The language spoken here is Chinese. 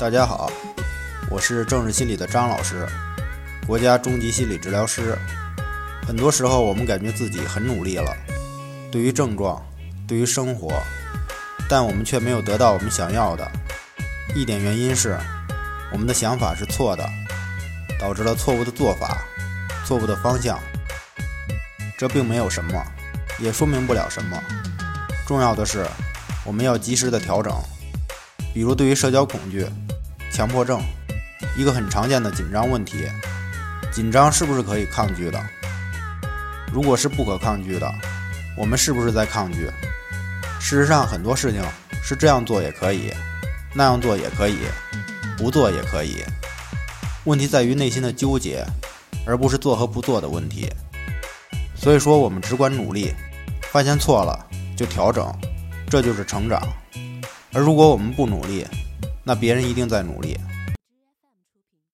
大家好，我是政治心理的张老师，国家中级心理治疗师。很多时候，我们感觉自己很努力了，对于症状，对于生活，但我们却没有得到我们想要的。一点原因是，我们的想法是错的，导致了错误的做法，错误的方向。这并没有什么，也说明不了什么。重要的是，我们要及时的调整。比如，对于社交恐惧、强迫症，一个很常见的紧张问题：紧张是不是可以抗拒的？如果是不可抗拒的，我们是不是在抗拒？事实上，很多事情是这样做也可以，那样做也可以，不做也可以。问题在于内心的纠结，而不是做和不做的问题。所以说，我们只管努力，发现错了就调整，这就是成长。而如果我们不努力，那别人一定在努力。